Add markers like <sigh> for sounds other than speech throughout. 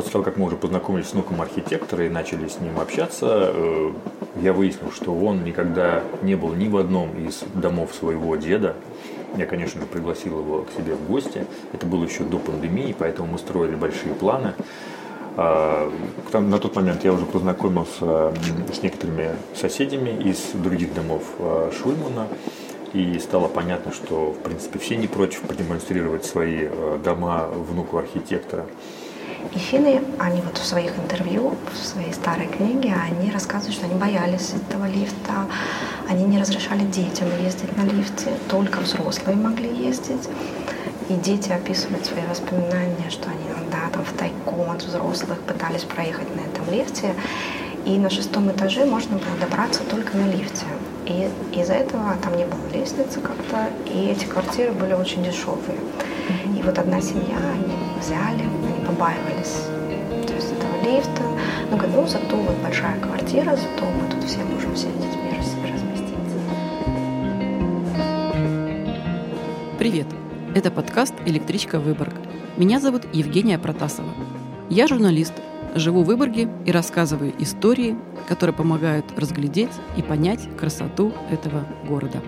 после того, как мы уже познакомились с внуком архитектора и начали с ним общаться, э, я выяснил, что он никогда не был ни в одном из домов своего деда. Я, конечно, пригласил его к себе в гости. Это было еще до пандемии, поэтому мы строили большие планы. А, на тот момент я уже познакомился с некоторыми соседями из других домов а, Шульмана. И стало понятно, что, в принципе, все не против продемонстрировать свои а, дома внуку архитектора. И финны, они вот в своих интервью, в своей старой книге, они рассказывают, что они боялись этого лифта, они не разрешали детям ездить на лифте, только взрослые могли ездить. И дети описывают свои воспоминания, что они иногда там в тайком от взрослых пытались проехать на этом лифте. И на шестом этаже можно было добраться только на лифте. И из-за этого там не было лестницы как-то, и эти квартиры были очень дешевые. И вот одна семья, они взяли, побаивались то есть этого лифта. Ну, говорят, ну, зато вот большая квартира, зато мы тут все можем все с детьми разместиться. Привет! Это подкаст «Электричка Выборг». Меня зовут Евгения Протасова. Я журналист, живу в Выборге и рассказываю истории, которые помогают разглядеть и понять красоту этого города.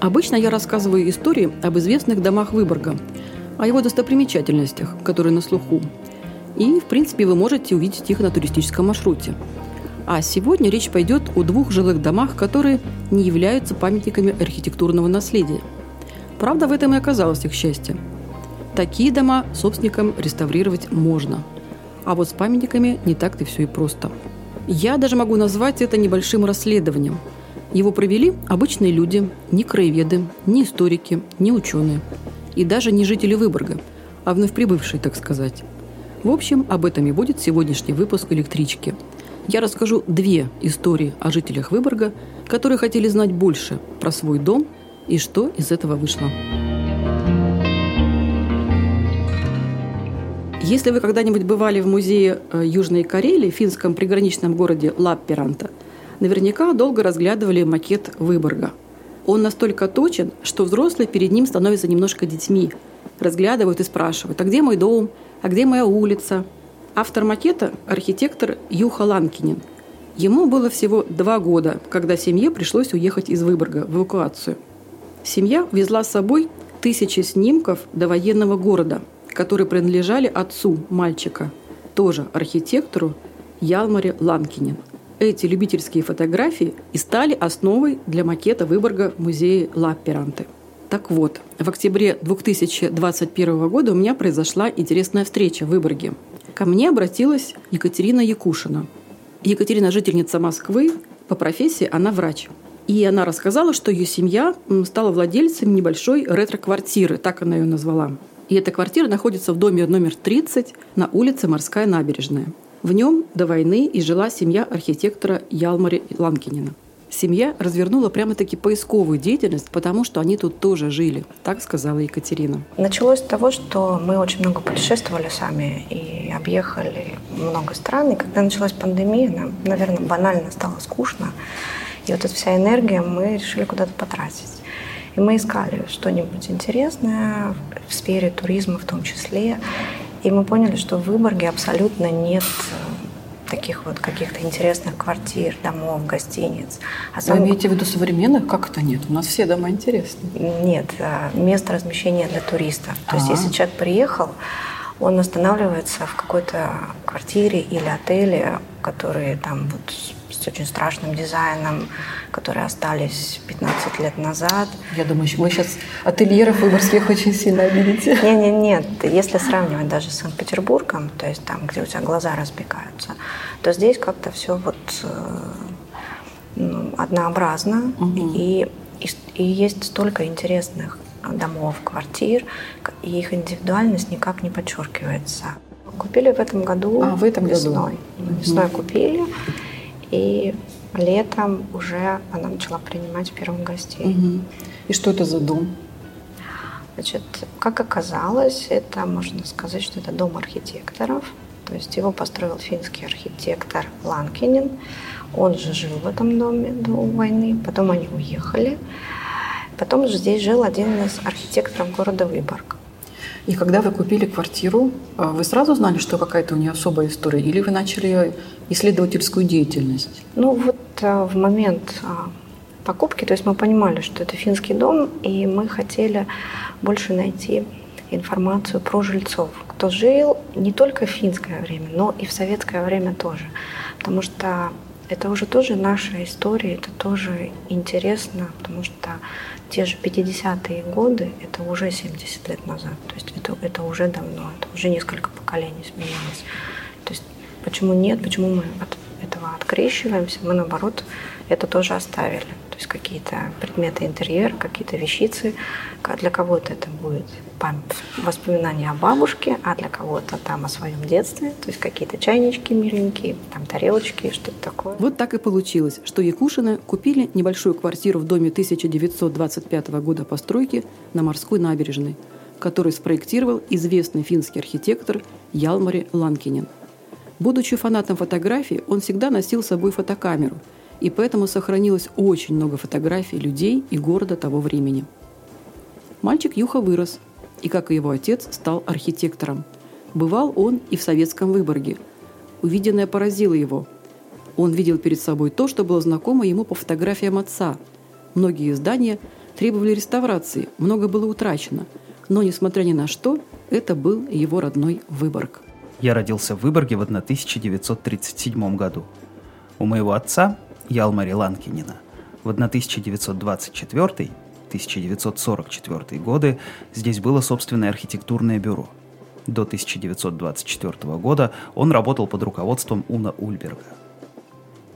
Обычно я рассказываю истории об известных домах Выборга, о его достопримечательностях, которые на слуху. И, в принципе, вы можете увидеть их на туристическом маршруте. А сегодня речь пойдет о двух жилых домах, которые не являются памятниками архитектурного наследия – Правда, в этом и оказалось их счастье. Такие дома собственникам реставрировать можно. А вот с памятниками не так-то все и просто. Я даже могу назвать это небольшим расследованием. Его провели обычные люди, не краеведы, не историки, не ученые. И даже не жители Выборга, а вновь прибывшие, так сказать. В общем, об этом и будет сегодняшний выпуск «Электрички». Я расскажу две истории о жителях Выборга, которые хотели знать больше про свой дом – и что из этого вышло. Если вы когда-нибудь бывали в музее э, Южной Карелии, в финском приграничном городе Лаппиранта, наверняка долго разглядывали макет Выборга. Он настолько точен, что взрослые перед ним становятся немножко детьми, разглядывают и спрашивают, а где мой дом, а где моя улица. Автор макета – архитектор Юха Ланкинин. Ему было всего два года, когда семье пришлось уехать из Выборга в эвакуацию – Семья везла с собой тысячи снимков до военного города, которые принадлежали отцу мальчика, тоже архитектору Ялмаре Ланкине. Эти любительские фотографии и стали основой для макета Выборга в музее Лапперанте. Так вот, в октябре 2021 года у меня произошла интересная встреча в Выборге. Ко мне обратилась Екатерина Якушина. Екатерина – жительница Москвы, по профессии она врач – и она рассказала, что ее семья стала владельцем небольшой ретро-квартиры, так она ее назвала. И эта квартира находится в доме номер 30 на улице Морская набережная. В нем до войны и жила семья архитектора Ялмари Ланкинина. Семья развернула прямо-таки поисковую деятельность, потому что они тут тоже жили, так сказала Екатерина. Началось с того, что мы очень много путешествовали сами и объехали много стран. И когда началась пандемия, нам, наверное, банально стало скучно. И вот эта вся энергия мы решили куда-то потратить. И мы искали что-нибудь интересное в сфере туризма в том числе. И мы поняли, что в Выборге абсолютно нет э, таких вот каких-то интересных квартир, домов, гостиниц. А Вы имеете в виду современных? Как это нет? У нас все дома интересны. Нет, э, место размещения для туристов. То А-а-а. есть если человек приехал, он останавливается в какой-то квартире или отеле, которые там вот с очень страшным дизайном, которые остались 15 лет назад. Я думаю, вы сейчас ательеров выборгских очень сильно обидите. Нет, нет, нет. Если сравнивать даже с Санкт-Петербургом, то есть там, где у тебя глаза разбегаются, то здесь как-то все вот э, однообразно. Угу. И, и, и есть столько интересных домов, квартир, и их индивидуальность никак не подчеркивается. Купили в этом году а, в этом весной. Году. Весной угу. купили. И летом уже она начала принимать первых гостей. Угу. И что это за дом? Значит, как оказалось, это можно сказать, что это дом архитекторов. То есть его построил финский архитектор Ланкинин. Он же жил в этом доме до войны, потом они уехали. Потом здесь жил один из архитекторов города Выборг. И когда вы купили квартиру, а, вы сразу знали, что какая-то у нее особая история, или вы начали исследовательскую деятельность? Ну вот а, в момент а, покупки, то есть мы понимали, что это финский дом, и мы хотели больше найти информацию про жильцов, кто жил не только в финское время, но и в советское время тоже. Потому что это уже тоже наша история, это тоже интересно, потому что те же 50-е годы, это уже 70 лет назад. То есть это, это уже давно, это уже несколько поколений сменилось. То есть почему нет, почему мы от этого открещиваемся, мы наоборот это тоже оставили. То есть какие-то предметы интерьера, какие-то вещицы. Для кого-то это будет воспоминания о бабушке, а для кого-то там о своем детстве. То есть какие-то чайнички миленькие, там тарелочки, что-то такое. Вот так и получилось, что Якушины купили небольшую квартиру в доме 1925 года постройки на морской набережной, который спроектировал известный финский архитектор Ялмари Ланкинен. Будучи фанатом фотографии, он всегда носил с собой фотокамеру – и поэтому сохранилось очень много фотографий людей и города того времени. Мальчик Юха вырос, и, как и его отец, стал архитектором. Бывал он и в советском Выборге. Увиденное поразило его. Он видел перед собой то, что было знакомо ему по фотографиям отца. Многие здания требовали реставрации, много было утрачено. Но, несмотря ни на что, это был его родной Выборг. Я родился в Выборге в 1937 году. У моего отца Ялмари Ланкинина. В 1924-1944 годы здесь было собственное архитектурное бюро. До 1924 года он работал под руководством Уна Ульберга.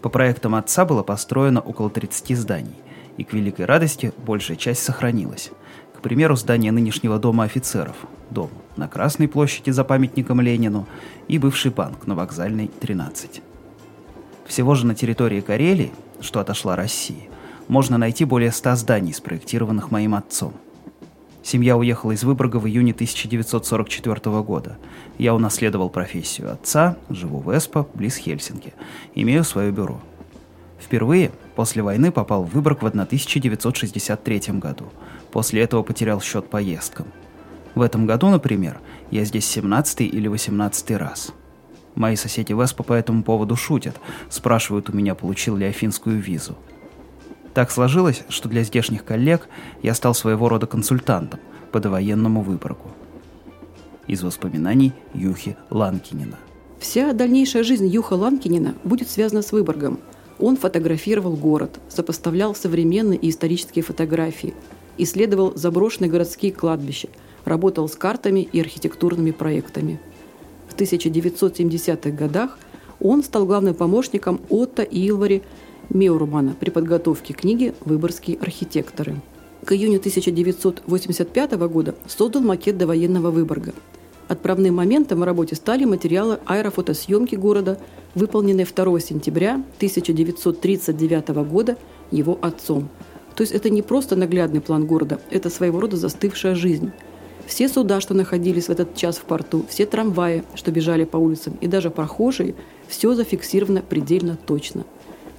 По проектам отца было построено около 30 зданий, и к великой радости большая часть сохранилась. К примеру, здание нынешнего дома офицеров, дом на Красной площади за памятником Ленину и бывший банк на вокзальной 13. Всего же на территории Карелии, что отошла России, можно найти более ста зданий, спроектированных моим отцом. Семья уехала из Выборга в июне 1944 года. Я унаследовал профессию отца, живу в Эспо, близ Хельсинки. Имею свое бюро. Впервые после войны попал в Выборг в 1963 году. После этого потерял счет поездкам. В этом году, например, я здесь 17 или 18 раз – Мои соседи Веспа по этому поводу шутят, спрашивают у меня, получил ли я финскую визу. Так сложилось, что для здешних коллег я стал своего рода консультантом по довоенному выборку. Из воспоминаний Юхи Ланкинина. Вся дальнейшая жизнь Юха Ланкинина будет связана с Выборгом. Он фотографировал город, сопоставлял современные и исторические фотографии, исследовал заброшенные городские кладбища, работал с картами и архитектурными проектами – 1970-х годах он стал главным помощником Отто Илвари Меурмана при подготовке книги «Выборгские архитекторы». К июню 1985 года создал макет довоенного Выборга. Отправным моментом в работе стали материалы аэрофотосъемки города, выполненные 2 сентября 1939 года его отцом. То есть это не просто наглядный план города, это своего рода застывшая жизнь – все суда, что находились в этот час в порту, все трамваи, что бежали по улицам, и даже прохожие, все зафиксировано предельно точно.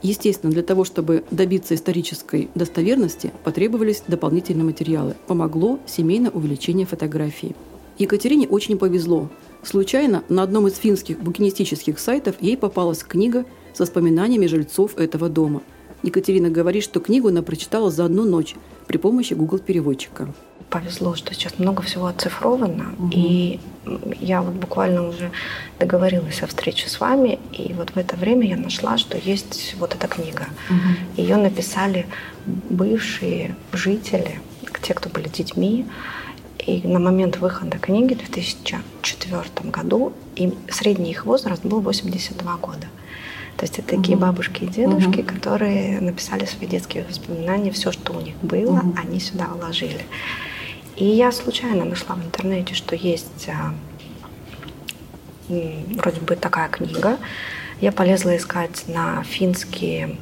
Естественно, для того, чтобы добиться исторической достоверности, потребовались дополнительные материалы. Помогло семейное увеличение фотографий. Екатерине очень повезло. Случайно на одном из финских букинистических сайтов ей попалась книга с воспоминаниями жильцов этого дома. Екатерина говорит, что книгу она прочитала за одну ночь при помощи Google переводчика повезло, что сейчас много всего оцифровано. Угу. И я вот буквально уже договорилась о встрече с вами, и вот в это время я нашла, что есть вот эта книга. Угу. Ее написали бывшие жители, те, кто были детьми. И на момент выхода книги в 2004 году им средний их возраст был 82 года. То есть это такие бабушки и дедушки, которые написали свои детские воспоминания, все, что у них было, они сюда вложили. И я случайно нашла в интернете, что есть а, вроде бы такая книга. Я полезла искать на финские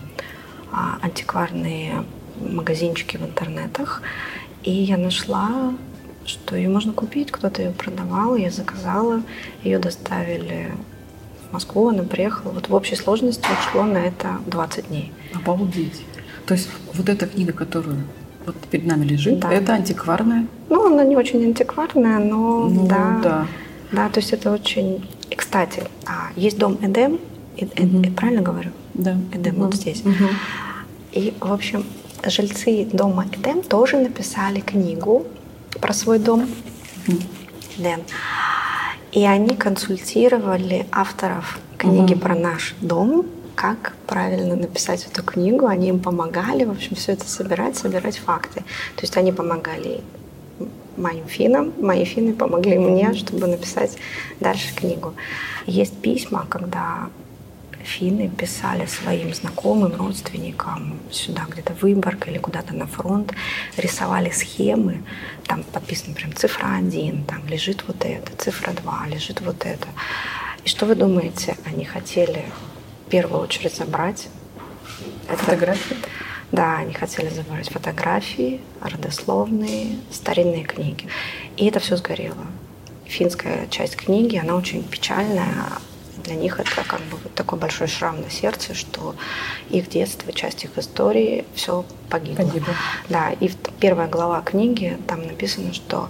а, антикварные магазинчики в интернетах. И я нашла, что ее можно купить, кто-то ее продавал, я заказала, ее доставили Москву, она приехала. Вот в общей сложности ушло на это 20 дней. Обалдеть. То есть вот эта книга, которую Вот перед нами лежит. Да. Это антикварная. Ну, она не очень антикварная, но Ну, да, да. да. то есть это очень... И, кстати, а, есть дом Эдем, Э- Э- э, правильно говорю? Да. Эдем вот здесь. Мгм. И, в общем, жильцы дома Эдем тоже написали книгу про свой дом. Эдем. И они консультировали авторов книги Мгм. про наш дом, как правильно написать эту книгу. Они им помогали, в общем, все это собирать, собирать факты. То есть они помогали моим финнам, мои финны помогли мне, чтобы написать дальше книгу. Есть письма, когда финны писали своим знакомым, родственникам сюда где-то в Выборг или куда-то на фронт, рисовали схемы, там подписано прям цифра 1, там лежит вот это, цифра 2, лежит вот это. И что вы думаете, они хотели в первую очередь забрать? Это- Фотографии? да, они хотели забрать фотографии, родословные, старинные книги. И это все сгорело. Финская часть книги, она очень печальная. Для них это как бы вот такой большой шрам на сердце, что их детство, часть их истории, все погибло. Погибло. Да, и первая глава книги, там написано, что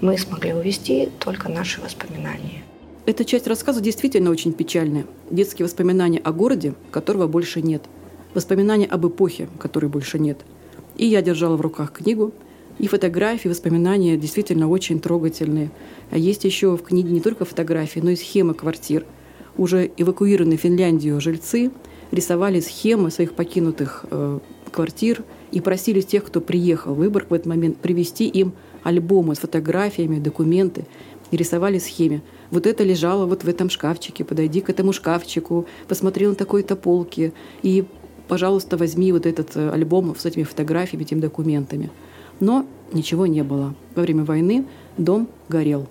мы смогли увести только наши воспоминания. Эта часть рассказа действительно очень печальная. Детские воспоминания о городе, которого больше нет. Воспоминания об эпохе, которой больше нет. И я держала в руках книгу, и фотографии, воспоминания действительно очень трогательные. А есть еще в книге не только фотографии, но и схемы квартир. Уже эвакуированные в Финляндию жильцы рисовали схемы своих покинутых э, квартир и просили тех, кто приехал в Выборг в этот момент, привезти им альбомы с фотографиями, документы и рисовали схеме. Вот это лежало вот в этом шкафчике, подойди к этому шкафчику, посмотри на такой-то полке и, пожалуйста, возьми вот этот э, альбом с этими фотографиями, этими документами. Но ничего не было. Во время войны дом горел.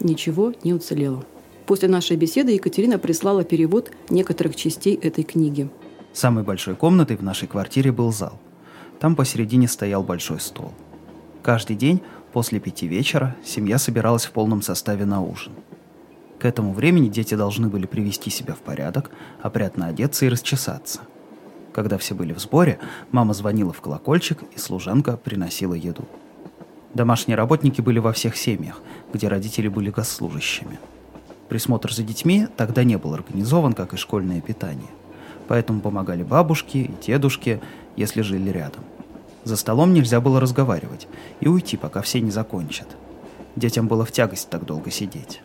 Ничего не уцелело. После нашей беседы Екатерина прислала перевод некоторых частей этой книги. Самой большой комнатой в нашей квартире был зал. Там посередине стоял большой стол. Каждый день после пяти вечера семья собиралась в полном составе на ужин. К этому времени дети должны были привести себя в порядок, опрятно одеться и расчесаться. Когда все были в сборе, мама звонила в колокольчик, и служанка приносила еду. Домашние работники были во всех семьях, где родители были госслужащими. Присмотр за детьми тогда не был организован, как и школьное питание. Поэтому помогали бабушки и дедушки, если жили рядом. За столом нельзя было разговаривать и уйти, пока все не закончат. Детям было в тягость так долго сидеть.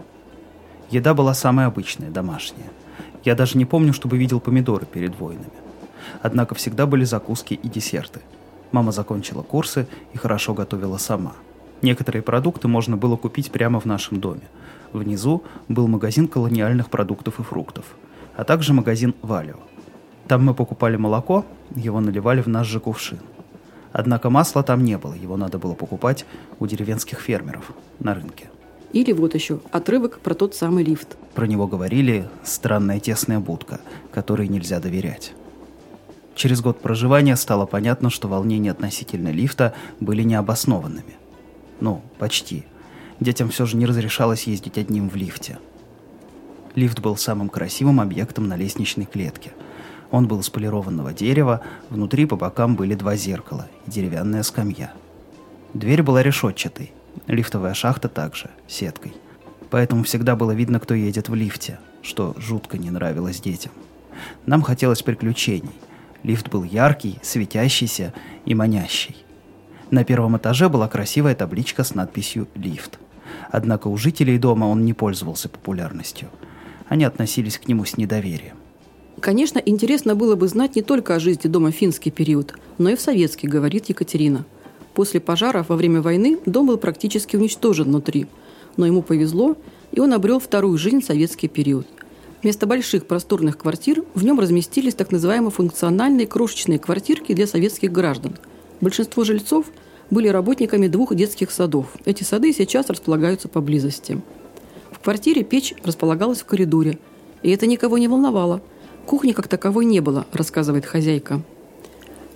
Еда была самая обычная, домашняя. Я даже не помню, чтобы видел помидоры перед войнами. Однако всегда были закуски и десерты. Мама закончила курсы и хорошо готовила сама. Некоторые продукты можно было купить прямо в нашем доме. Внизу был магазин колониальных продуктов и фруктов, а также магазин «Валио». Там мы покупали молоко, его наливали в наш же кувшин. Однако масла там не было, его надо было покупать у деревенских фермеров на рынке. Или вот еще отрывок про тот самый лифт. Про него говорили «странная тесная будка, которой нельзя доверять». Через год проживания стало понятно, что волнения относительно лифта были необоснованными. Ну, почти. Детям все же не разрешалось ездить одним в лифте. Лифт был самым красивым объектом на лестничной клетке. Он был из полированного дерева, внутри по бокам были два зеркала и деревянная скамья. Дверь была решетчатой, лифтовая шахта также, сеткой. Поэтому всегда было видно, кто едет в лифте, что жутко не нравилось детям. Нам хотелось приключений. Лифт был яркий, светящийся и манящий. На первом этаже была красивая табличка с надписью «Лифт». Однако у жителей дома он не пользовался популярностью. Они относились к нему с недоверием. Конечно, интересно было бы знать не только о жизни дома в финский период, но и в советский, говорит Екатерина. После пожаров во время войны дом был практически уничтожен внутри, но ему повезло, и он обрел вторую жизнь в советский период. Вместо больших просторных квартир в нем разместились так называемые функциональные крошечные квартирки для советских граждан. Большинство жильцов были работниками двух детских садов. Эти сады сейчас располагаются поблизости. В квартире печь располагалась в коридоре, и это никого не волновало. Кухни как таковой не было, рассказывает хозяйка.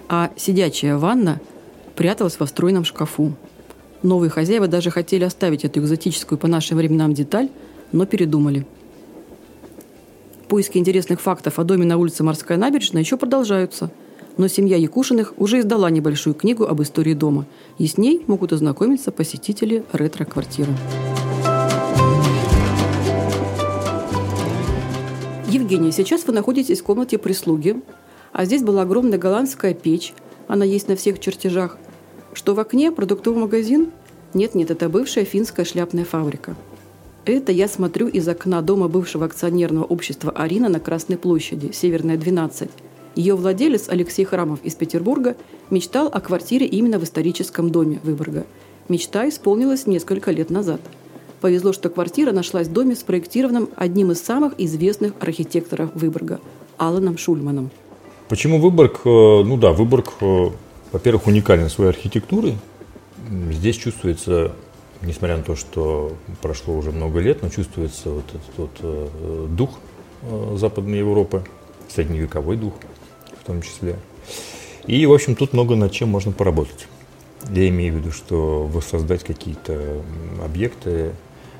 А сидячая ванна пряталась во встроенном шкафу. Новые хозяева даже хотели оставить эту экзотическую по нашим временам деталь, но передумали. Поиски интересных фактов о доме на улице Морская набережная еще продолжаются. Но семья Якушиных уже издала небольшую книгу об истории дома, и с ней могут ознакомиться посетители ретро-квартиры. Евгения, сейчас вы находитесь в комнате прислуги, а здесь была огромная голландская печь, она есть на всех чертежах. Что в окне продуктовый магазин? Нет-нет, это бывшая финская шляпная фабрика. Это я смотрю из окна дома бывшего акционерного общества «Арина» на Красной площади, Северная, 12. Ее владелец Алексей Храмов из Петербурга мечтал о квартире именно в историческом доме Выборга. Мечта исполнилась несколько лет назад. Повезло, что квартира нашлась в доме, спроектированном одним из самых известных архитекторов Выборга – Аланом Шульманом. Почему Выборг? Э, ну да, Выборг, э, во-первых, уникален своей архитектурой. Здесь чувствуется, несмотря на то, что прошло уже много лет, но чувствуется вот этот вот э, дух Западной Европы, средневековой дух – том числе. И, в общем, тут много над чем можно поработать. Я имею в виду, что воссоздать какие-то объекты,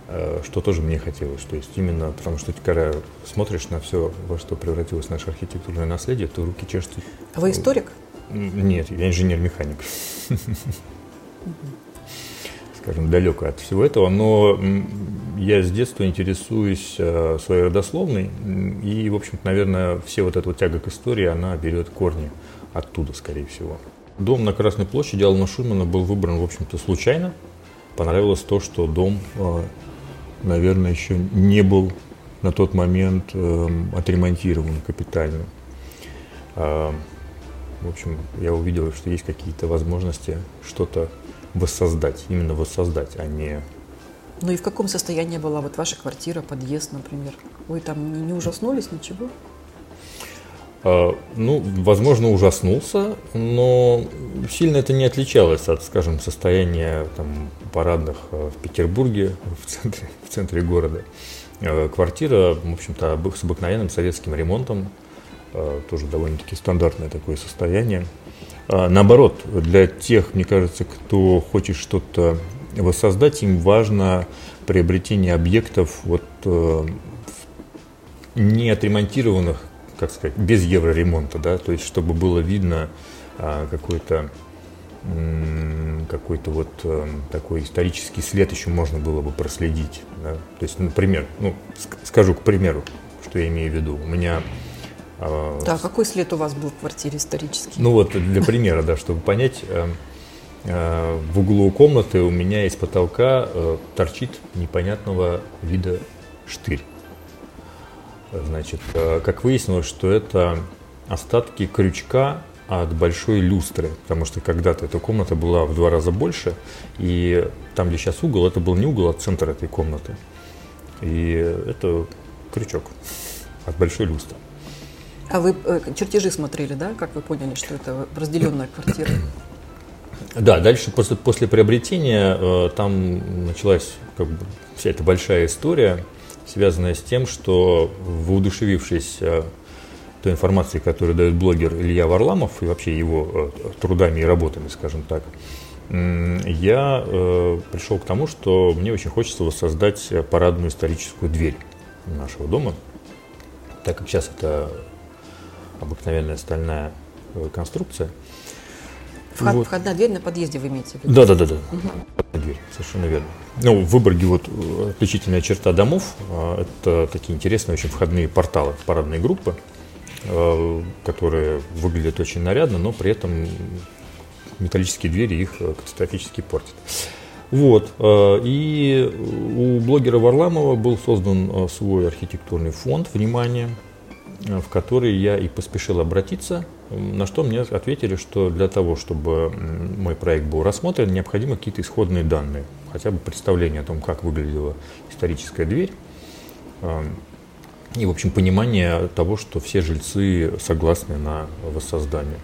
э, что тоже мне хотелось. То есть именно потому, что когда смотришь на все, во что превратилось наше архитектурное наследие, то руки чешутся. А вы историк? Нет, я инженер-механик. Скажем, далеко от всего этого, но я с детства интересуюсь э, своей родословной, и, в общем-то, наверное, все вот эта вот тяга к истории, она берет корни оттуда, скорее всего. Дом на Красной площади Алана Шульмана был выбран, в общем-то, случайно. Понравилось то, что дом, э, наверное, еще не был на тот момент э, отремонтирован капитально. В общем, я увидел, что есть какие-то возможности что-то воссоздать, именно воссоздать, а не ну и в каком состоянии была вот ваша квартира, подъезд, например? Вы там не, ужаснулись, ничего? А, ну, возможно, ужаснулся, но сильно это не отличалось от, скажем, состояния там, парадных а, в Петербурге, в центре, <laughs> в центре города. А, квартира, в общем-то, с обыкновенным советским ремонтом, тоже довольно-таки стандартное такое состояние. Наоборот, для тех, мне кажется, кто хочет что-то воссоздать им важно приобретение объектов вот, э, не отремонтированных, как сказать, без евроремонта, да, то есть чтобы было видно а, какой-то какой-то вот э, такой исторический след еще можно было бы проследить. Да? То есть, например, ну, скажу к примеру, что я имею в виду. У меня э, да, какой след у вас был в квартире исторический? Ну вот для примера, да, чтобы понять, Э, в углу комнаты у меня из потолка э, торчит непонятного вида штырь. Значит, э, как выяснилось, что это остатки крючка от большой люстры, потому что когда-то эта комната была в два раза больше, и там, где сейчас угол, это был не угол, а центр этой комнаты. И это крючок от большой люстры. А вы чертежи смотрели, да, как вы поняли, что это разделенная квартира? <clears throat> Да, дальше после, после приобретения э, там началась как бы, вся эта большая история, связанная с тем, что воодушевившись э, той информацией, которую дает блогер Илья Варламов и вообще его э, трудами и работами, скажем так, э, я э, пришел к тому, что мне очень хочется воссоздать парадную историческую дверь нашего дома, так как сейчас это обыкновенная стальная э, конструкция – Вход, вот. Входная дверь на подъезде вы имеете в виду? Да, да, да, да. Угу. Дверь, совершенно верно. Ну, в Выборге вот э, отличительная черта домов а, это такие интересные очень входные порталы, парадные группы, э, которые выглядят очень нарядно, но при этом металлические двери их э, катастрофически портят. Вот. И у блогера Варламова был создан свой архитектурный фонд «Внимание», в который я и поспешил обратиться – на что мне ответили, что для того, чтобы мой проект был рассмотрен, необходимы какие-то исходные данные, хотя бы представление о том, как выглядела историческая дверь, и, в общем, понимание того, что все жильцы согласны на воссоздание.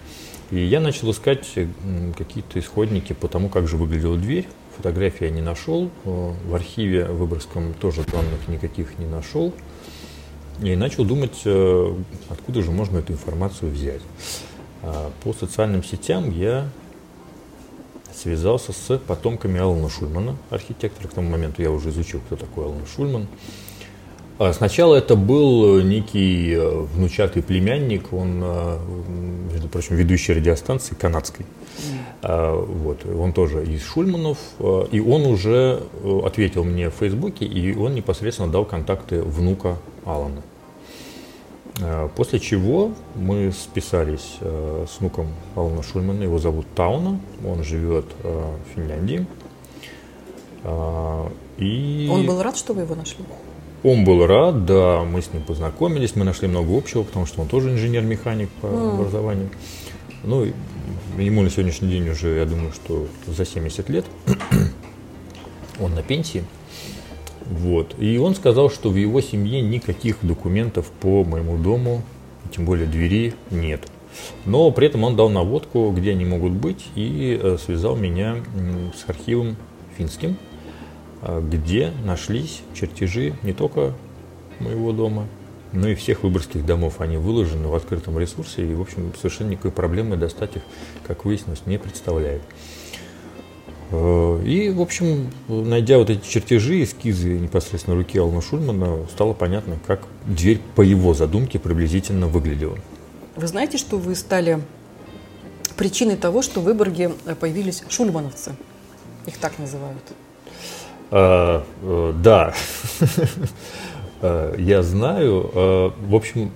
И я начал искать какие-то исходники по тому, как же выглядела дверь. Фотографии я не нашел, в архиве Выборгском тоже данных никаких не нашел. И начал думать, э, откуда же можно эту информацию взять. А, по социальным сетям я связался с потомками Алана Шульмана, архитектора. К тому моменту я уже изучил, кто такой Алан Шульман. А сначала это был некий э, внучатый племянник, он, э, между прочим, ведущий радиостанции канадской. Mm. Вот, он тоже из Шульманов, и он уже ответил мне в Фейсбуке, и он непосредственно дал контакты внука Алана. После чего мы списались с внуком Алана Шульмана, его зовут Тауна, он живет в Финляндии. И... Он был рад, что вы его нашли? Он был рад, да, мы с ним познакомились, мы нашли много общего, потому что он тоже инженер-механик по mm. образованию. Ну, ему на сегодняшний день уже, я думаю, что за 70 лет. он на пенсии. Вот. И он сказал, что в его семье никаких документов по моему дому, тем более двери, нет. Но при этом он дал наводку, где они могут быть, и э, связал меня с архивом финским, где нашлись чертежи не только моего дома, но и всех выборгских домов. Они выложены в открытом ресурсе, и, в общем, совершенно никакой проблемы достать их, как выяснилось, не представляет. А, и, в общем, найдя вот эти чертежи, эскизы непосредственно руки Алма Шульмана, стало понятно, как дверь по его задумке приблизительно выглядела. Вы знаете, что вы стали причиной того, что в Выборге появились шульмановцы? Их так называют. А, э, да, а, я знаю. А, в общем,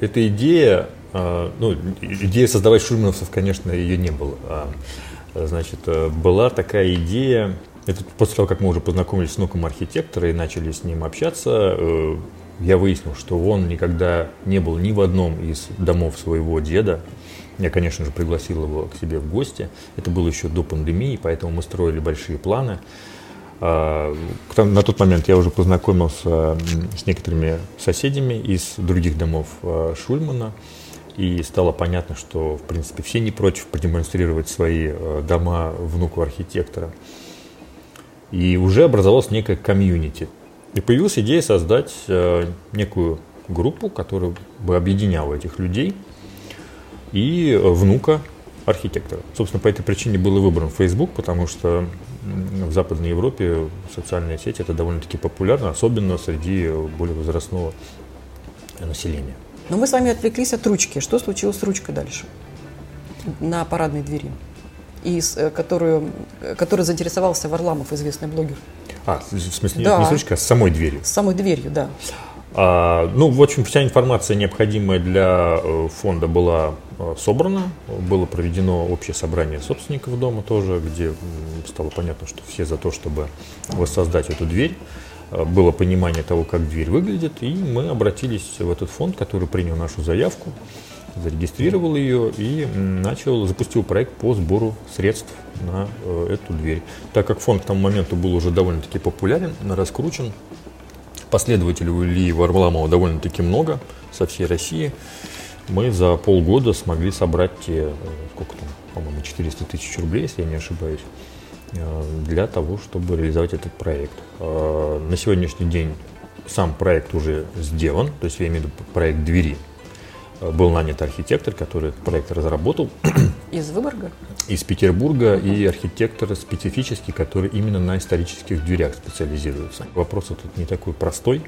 эта идея, ну, идея создавать шульмановцев, конечно, ее не было. Значит, э, была такая идея, это после того, как мы уже познакомились с внуком архитектора и начали с ним общаться, э, я выяснил, что он никогда не был ни в одном из домов своего деда. Я, конечно же, пригласил его к себе в гости. Это было еще до пандемии, поэтому мы строили большие планы. А, на тот момент я уже познакомился с некоторыми соседями из других домов а, Шульмана, и стало понятно, что, в принципе, все не против продемонстрировать свои а, дома внуку архитектора. И уже образовалась некая комьюнити. И появилась идея создать некую группу, которая бы объединяла этих людей и внука архитектора. Собственно, по этой причине был и выбран Facebook, потому что в Западной Европе социальные сети это довольно-таки популярно, особенно среди более возрастного населения. Но мы с вами отвлеклись от ручки. Что случилось с ручкой дальше? На парадной двери. И э, которую, э, который заинтересовался Варламов, известный блогер. А, в смысле, да. не с ручкой, а с самой дверью. С самой дверью, да. А, ну, в общем, вся информация, необходимая для э, фонда, была э, собрана. Было проведено общее собрание собственников дома тоже, где стало понятно, что все за то, чтобы воссоздать эту дверь. Э, было понимание того, как дверь выглядит, и мы обратились в этот фонд, который принял нашу заявку, зарегистрировал ее и начал, запустил проект по сбору средств на эту дверь. Так как фонд к тому моменту был уже довольно-таки популярен, раскручен, Последователей у Ильи Варламова довольно-таки много со всей России. Мы за полгода смогли собрать те, сколько там, по-моему, 400 тысяч рублей, если я не ошибаюсь, э, для того, чтобы реализовать этот проект. Э, на сегодняшний день сам проект уже сделан, то есть я имею в виду проект двери. Э, был нанят архитектор, который проект разработал. <clears throat> Из Выборга? Из Петербурга uh-huh. и архитектор специфический, который именно на исторических дверях специализируется. Вопрос этот не такой простой.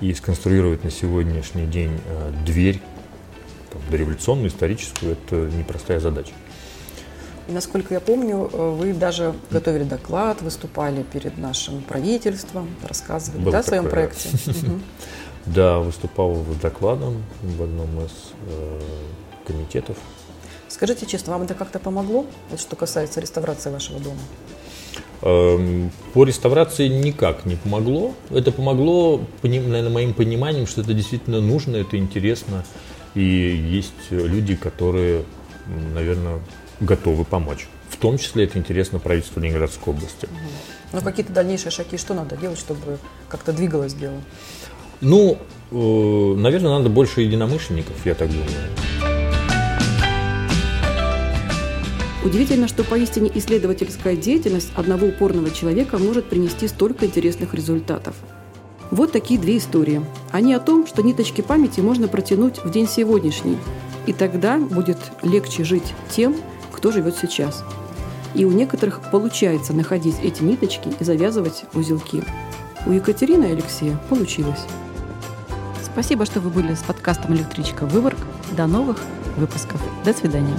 И сконструировать на сегодняшний день э, дверь там, дореволюционную, историческую, это непростая задача. И насколько я помню, э, вы даже готовили доклад, выступали перед нашим правительством, рассказывали да, о своем проекте. <laughs> Да, выступал с докладом в одном из э, комитетов. Скажите честно, вам это как-то помогло, вот что касается реставрации вашего дома? Эм, по реставрации никак не помогло. Это помогло, наверное, моим пониманием, что это действительно нужно, это интересно. И есть люди, которые, наверное, готовы помочь. В том числе это интересно правительству Ленинградской области. Но какие-то дальнейшие шаги, что надо делать, чтобы как-то двигалось дело? Ну, э, наверное, надо больше единомышленников, я так думаю. Удивительно, что поистине исследовательская деятельность одного упорного человека может принести столько интересных результатов. Вот такие две истории. Они о том, что ниточки памяти можно протянуть в день сегодняшний, и тогда будет легче жить тем, кто живет сейчас. И у некоторых получается находить эти ниточки и завязывать узелки. У Екатерины и Алексея получилось. Спасибо, что вы были с подкастом «Электричка Выборг». До новых выпусков. До свидания.